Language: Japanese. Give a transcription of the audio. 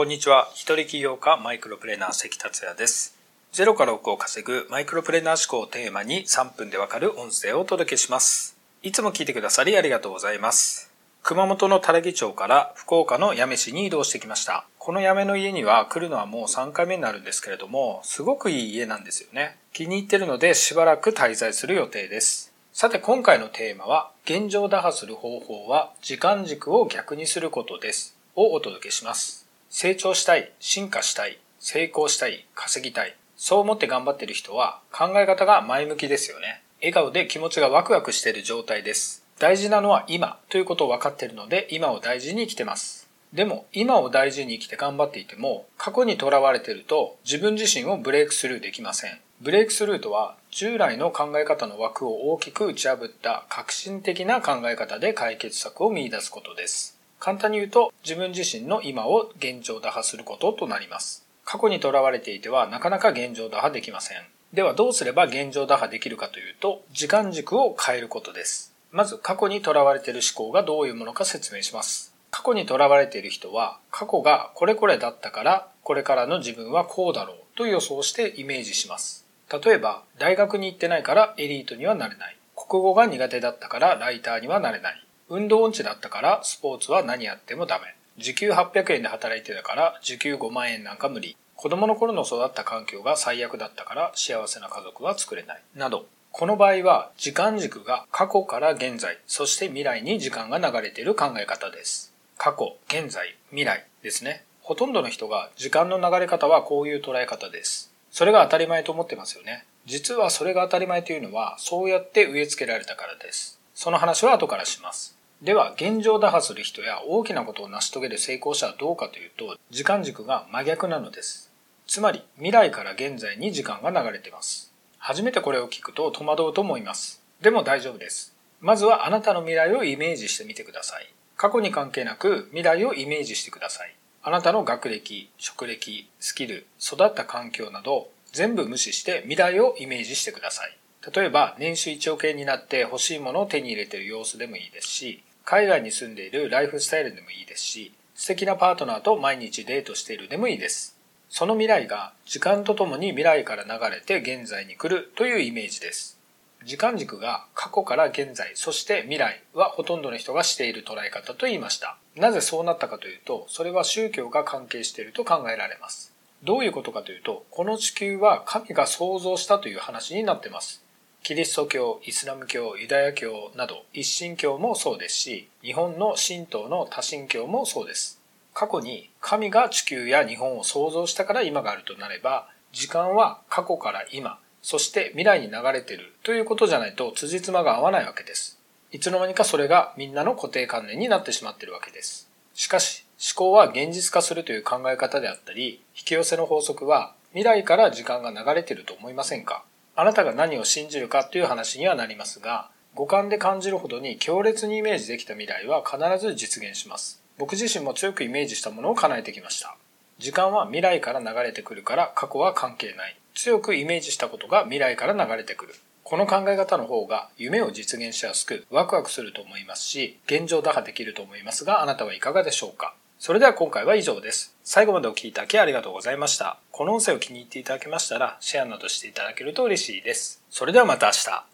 こんにちは。一人起業家マイクロプレーナー関達也です。ゼロから億を稼ぐマイクロプレーナー思考をテーマに3分でわかる音声をお届けします。いつも聞いてくださりありがとうございます。熊本の多良木町から福岡の八女市に移動してきました。この八女の家には来るのはもう3回目になるんですけれども、すごくいい家なんですよね。気に入ってるのでしばらく滞在する予定です。さて今回のテーマは、現状打破する方法は時間軸を逆にすることです。をお届けします。成長したい、進化したい、成功したい、稼ぎたい。そう思って頑張ってる人は考え方が前向きですよね。笑顔で気持ちがワクワクしている状態です。大事なのは今ということを分かっているので今を大事に生きてます。でも今を大事に生きて頑張っていても過去にとらわれていると自分自身をブレイクスルーできません。ブレイクスルーとは従来の考え方の枠を大きく打ち破った革新的な考え方で解決策を見出すことです。簡単に言うと自分自身の今を現状打破することとなります。過去にとらわれていてはなかなか現状打破できません。ではどうすれば現状打破できるかというと時間軸を変えることです。まず過去にとらわれている思考がどういうものか説明します。過去にとらわれている人は過去がこれこれだったからこれからの自分はこうだろうと予想してイメージします。例えば、大学に行ってないからエリートにはなれない。国語が苦手だったからライターにはなれない。運動音痴だったからスポーツは何やってもダメ。時給800円で働いてたから時給5万円なんか無理。子供の頃の育った環境が最悪だったから幸せな家族は作れない。など、この場合は時間軸が過去から現在、そして未来に時間が流れている考え方です。過去、現在、未来ですね。ほとんどの人が時間の流れ方はこういう捉え方です。それが当たり前と思ってますよね。実はそれが当たり前というのは、そうやって植え付けられたからです。その話は後からします。では、現状打破する人や大きなことを成し遂げる成功者はどうかというと、時間軸が真逆なのです。つまり、未来から現在に時間が流れています。初めてこれを聞くと戸惑うと思います。でも大丈夫です。まずはあなたの未来をイメージしてみてください。過去に関係なく未来をイメージしてください。あなたの学歴、職歴、スキル、育った環境など全部無視して未来をイメージしてください。例えば、年収1億円になって欲しいものを手に入れている様子でもいいですし、海外に住んでいるライフスタイルでもいいですし、素敵なパートナーと毎日デートしているでもいいです。その未来が時間とともに未来から流れて現在に来るというイメージです。時間軸が過去から現在、そして未来はほとんどの人がしている捉え方と言いました。なぜそうなったかというと、それは宗教が関係していると考えられます。どういうことかというと、この地球は神が創造したという話になっています。キリスト教、イスラム教、ユダヤ教など一神教もそうですし、日本の神道の多神教もそうです。過去に神が地球や日本を創造したから今があるとなれば、時間は過去から今、そして未来に流れているということじゃないと辻褄が合わないわけです。いつの間にかそれがみんなの固定観念になってしまっているわけです。しかし、思考は現実化するという考え方であったり、引き寄せの法則は未来から時間が流れていると思いませんか？あなたが何を信じるかという話にはなりますが、五感で感じるほどに強烈にイメージできた未来は必ず実現します。僕自身も強くイメージしたものを叶えてきました。時間は未来から流れてくるから過去は関係ない。強くイメージしたことが未来から流れてくる。この考え方の方が夢を実現しやすくワクワクすると思いますし、現状打破できると思いますが、あなたはいかがでしょうか？それでは今回は以上です。最後までお聴きいただきありがとうございました。この音声を気に入っていただけましたら、シェアなどしていただけると嬉しいです。それではまた明日。